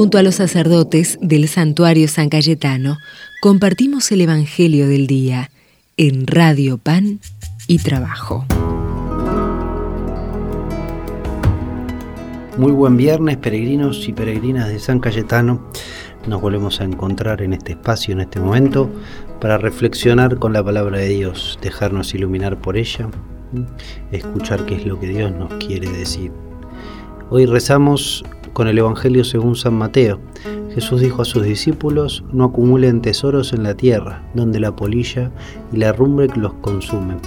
Junto a los sacerdotes del santuario San Cayetano, compartimos el Evangelio del Día en Radio Pan y Trabajo. Muy buen viernes, peregrinos y peregrinas de San Cayetano. Nos volvemos a encontrar en este espacio, en este momento, para reflexionar con la palabra de Dios, dejarnos iluminar por ella, escuchar qué es lo que Dios nos quiere decir. Hoy rezamos con el Evangelio según San Mateo. Jesús dijo a sus discípulos, no acumulen tesoros en la tierra, donde la polilla y la rumbre los consumen,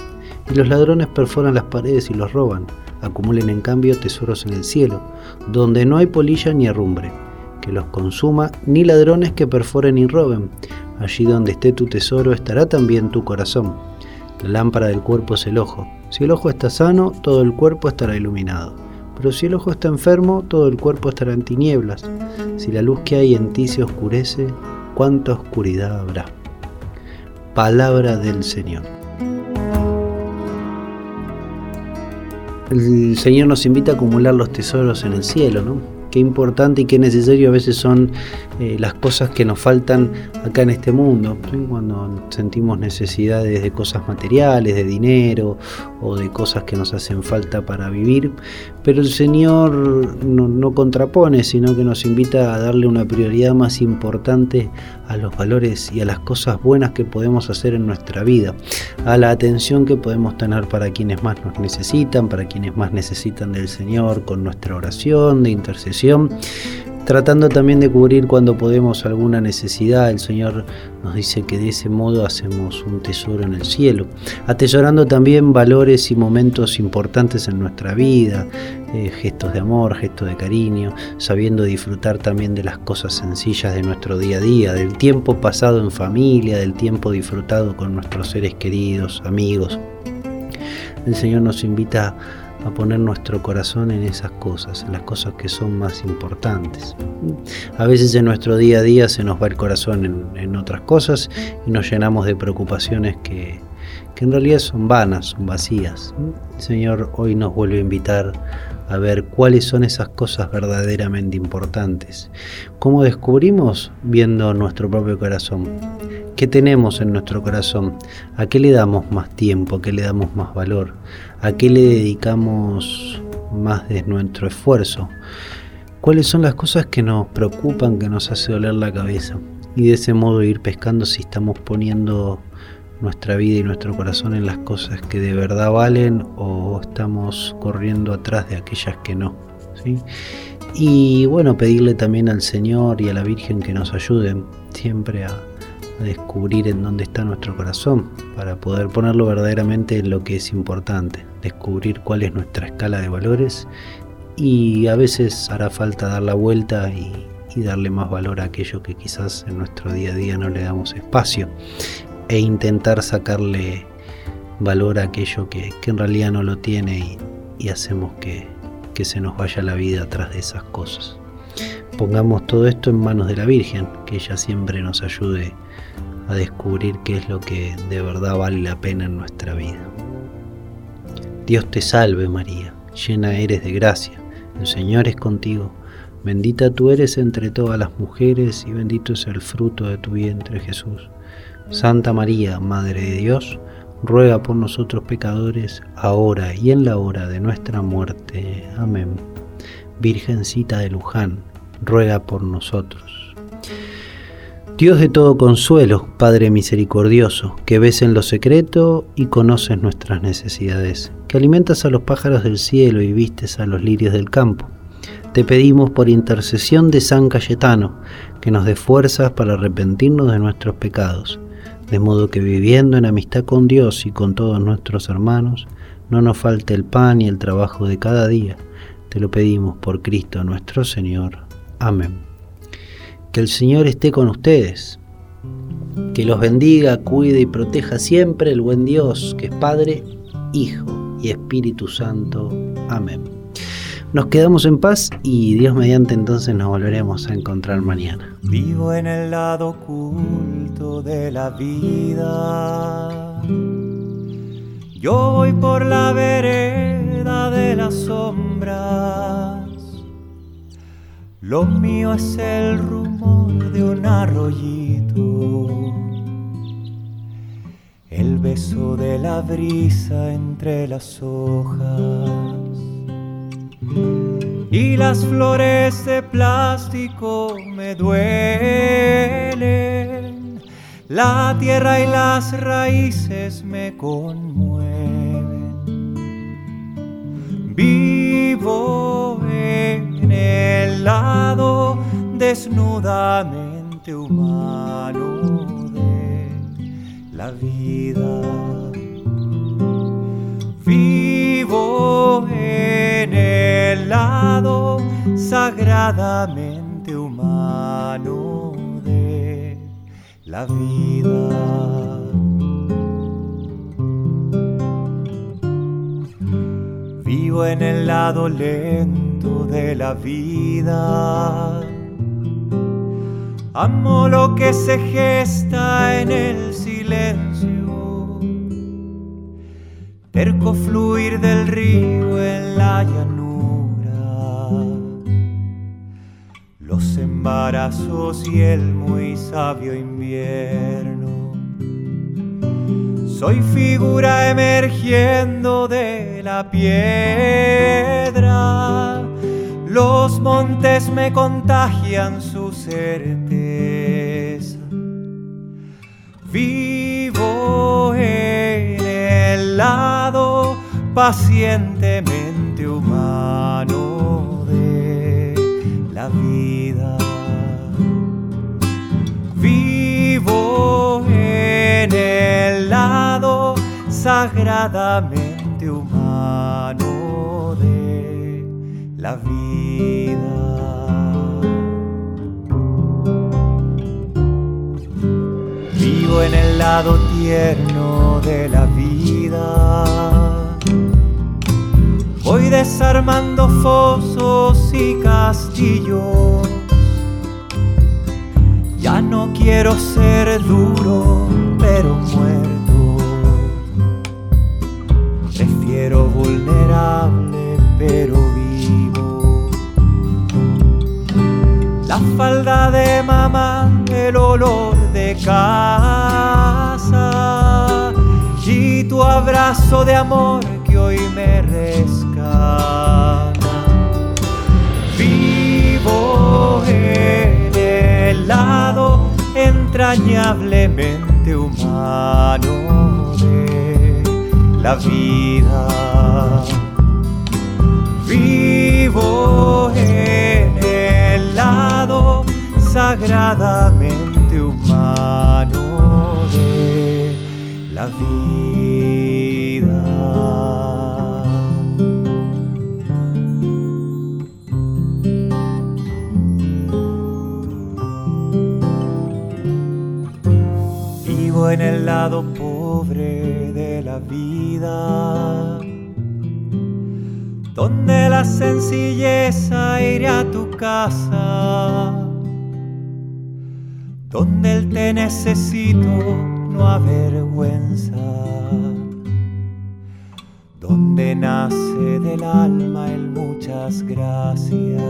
y los ladrones perforan las paredes y los roban. Acumulen en cambio tesoros en el cielo, donde no hay polilla ni herrumbre, que los consuma, ni ladrones que perforen y roben. Allí donde esté tu tesoro estará también tu corazón. La lámpara del cuerpo es el ojo. Si el ojo está sano, todo el cuerpo estará iluminado. Pero si el ojo está enfermo, todo el cuerpo estará en tinieblas. Si la luz que hay en ti se oscurece, ¿cuánta oscuridad habrá? Palabra del Señor. El Señor nos invita a acumular los tesoros en el cielo, ¿no? Qué importante y qué necesario a veces son eh, las cosas que nos faltan acá en este mundo, cuando sentimos necesidades de cosas materiales, de dinero o de cosas que nos hacen falta para vivir, pero el Señor no, no contrapone, sino que nos invita a darle una prioridad más importante a los valores y a las cosas buenas que podemos hacer en nuestra vida, a la atención que podemos tener para quienes más nos necesitan, para quienes más necesitan del Señor, con nuestra oración de intercesión, tratando también de cubrir cuando podemos alguna necesidad. El Señor nos dice que de ese modo hacemos un tesoro en el cielo, atesorando también valores y momentos importantes en nuestra vida, eh, gestos de amor, gestos de cariño, sabiendo disfrutar también de las cosas sencillas de nuestro día a día, del tiempo pasado en familia, del tiempo disfrutado con nuestros seres queridos, amigos. El Señor nos invita a a poner nuestro corazón en esas cosas, en las cosas que son más importantes. A veces en nuestro día a día se nos va el corazón en, otras cosas y nos llenamos de preocupaciones que, que en realidad son vanas, son vacías. El Señor hoy nos vuelve a invitar a ver cuáles son esas cosas verdaderamente importantes. ¿Cómo descubrimos? Viendo nuestro propio corazón. ¿Qué tenemos en nuestro corazón? ¿A qué le damos más tiempo? ¿A qué le damos más valor? ¿A qué le dedicamos más de nuestro esfuerzo? ¿Cuáles son las cosas que nos preocupan, que nos hace doler la cabeza? Y de ese modo ir pescando si estamos poniendo nuestra vida y nuestro corazón en las cosas que de verdad valen o estamos corriendo atrás de aquellas que no. ¿sí? Y bueno, pedirle también al Señor y a la Virgen que nos ayuden siempre a, a descubrir en dónde está nuestro corazón, para poder ponerlo verdaderamente en lo que es importante, descubrir cuál es nuestra escala de valores y a veces hará falta dar la vuelta y, darle más valor a aquello que quizás en nuestro día a día no le damos espacio e intentar sacarle valor a aquello que, en realidad no lo tiene y, hacemos que, que se nos vaya la vida atrás de esas cosas. Pongamos todo esto en manos de la Virgen, que ella siempre nos ayude a descubrir qué es lo que de verdad vale la pena en nuestra vida. Dios te salve María, llena eres de gracia, el Señor es contigo, bendita tú eres entre todas las mujeres y bendito es el fruto de tu vientre Jesús. Santa María, Madre de Dios, ruega por nosotros pecadores, ahora y en la hora de nuestra muerte. Amén. Virgencita de Luján, ruega por nosotros. Dios de todo consuelo, Padre misericordioso, que ves en lo secreto y conoces nuestras necesidades, que alimentas a los pájaros del cielo y vistes a los lirios del campo. Te pedimos por intercesión de San Cayetano, que nos dé fuerzas para arrepentirnos de nuestros pecados, de modo que viviendo en amistad con Dios y con todos nuestros hermanos, no nos falte el pan y el trabajo de cada día. Te lo pedimos por Cristo nuestro Señor. Amén. Que el Señor esté con ustedes. Que los bendiga, cuide y proteja siempre el buen Dios, que es Padre, Hijo y Espíritu Santo. Amén. Nos quedamos en paz y Dios mediante entonces nos volveremos a encontrar mañana. Vivo en el lado oculto de la vida. Yo voy por la vereda de las sombras Lo mío es el rumor de un arroyito, el beso de la brisa entre las hojas y las flores de plástico me duelen. La tierra y las raíces me conmueven. Vivo en el lado desnudamente humano de la vida. Vivo sagradamente humano de la vida. Vivo en el lado lento de la vida. Amo lo que se gesta en el silencio. Terco fluir del río en la llanura. Embarazos y el muy sabio invierno. Soy figura emergiendo de la piedra. Los montes me contagian su certeza. Vivo en el lado pacientemente humano sagradamente humano de la vida. Vivo en el lado tierno de la vida. Voy desarmando fosos y castillos. Ya no quiero ser duro, pero muerto. Vulnerable, pero vivo. La falda de mamá, el olor de casa y tu abrazo de amor que hoy me rescata. Vivo en el lado entrañablemente humano la vida. Vivo en el lado sagradamente humano de la vida. En el lado pobre de la vida, donde la sencilleza iré a tu casa, donde el te necesito no avergüenza, donde nace del alma el muchas gracias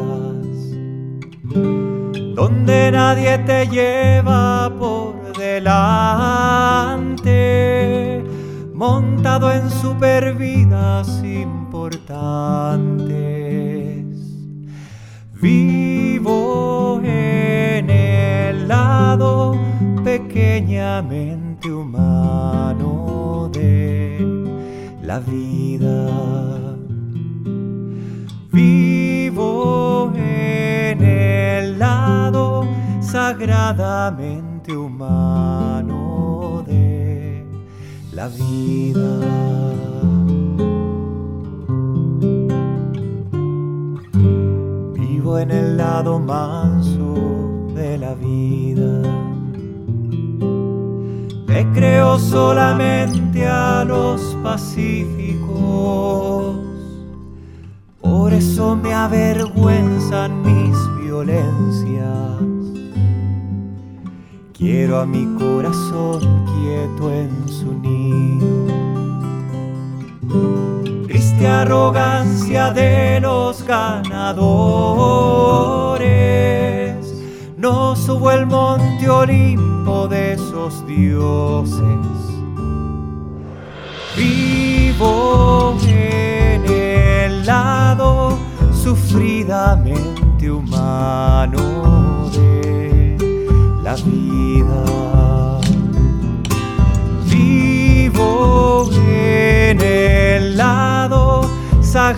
donde nadie te lleva por delante, montado en supervidas importantes. Vivo en el lado pequeñamente humano de la vida. Vivo en el lado humano de la vida. Vivo en el lado manso de la vida. Te creo solamente a los pacíficos. Por eso me avergüenzan mis violencias. Quiero a mi corazón quieto en su nido. Triste arrogancia de los ganadores, no subo el monte Olimpo de esos dioses. Vivo en el lado sufridamente humano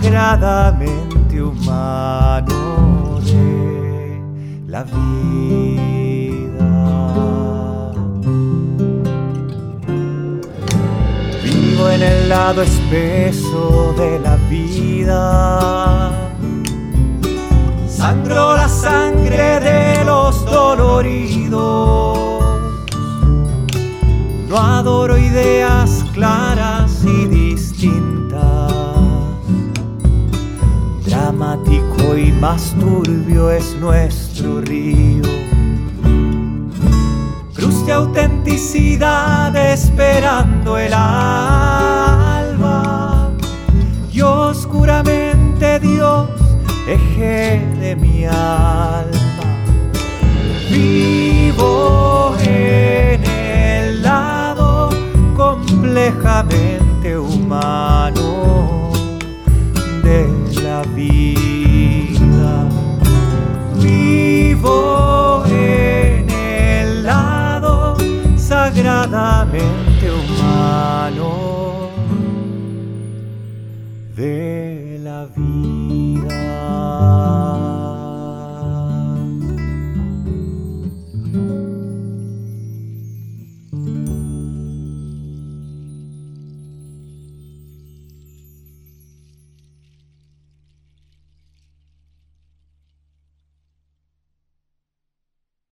sagradamente humano de la vida. Vivo en el lado espeso de la vida. Sangro la sangre de los doloridos. No adoro ideas claras Y más turbio es nuestro río. Cruz de autenticidad esperando el alba. Y oscuramente Dios, eje de mi alma. de la vida.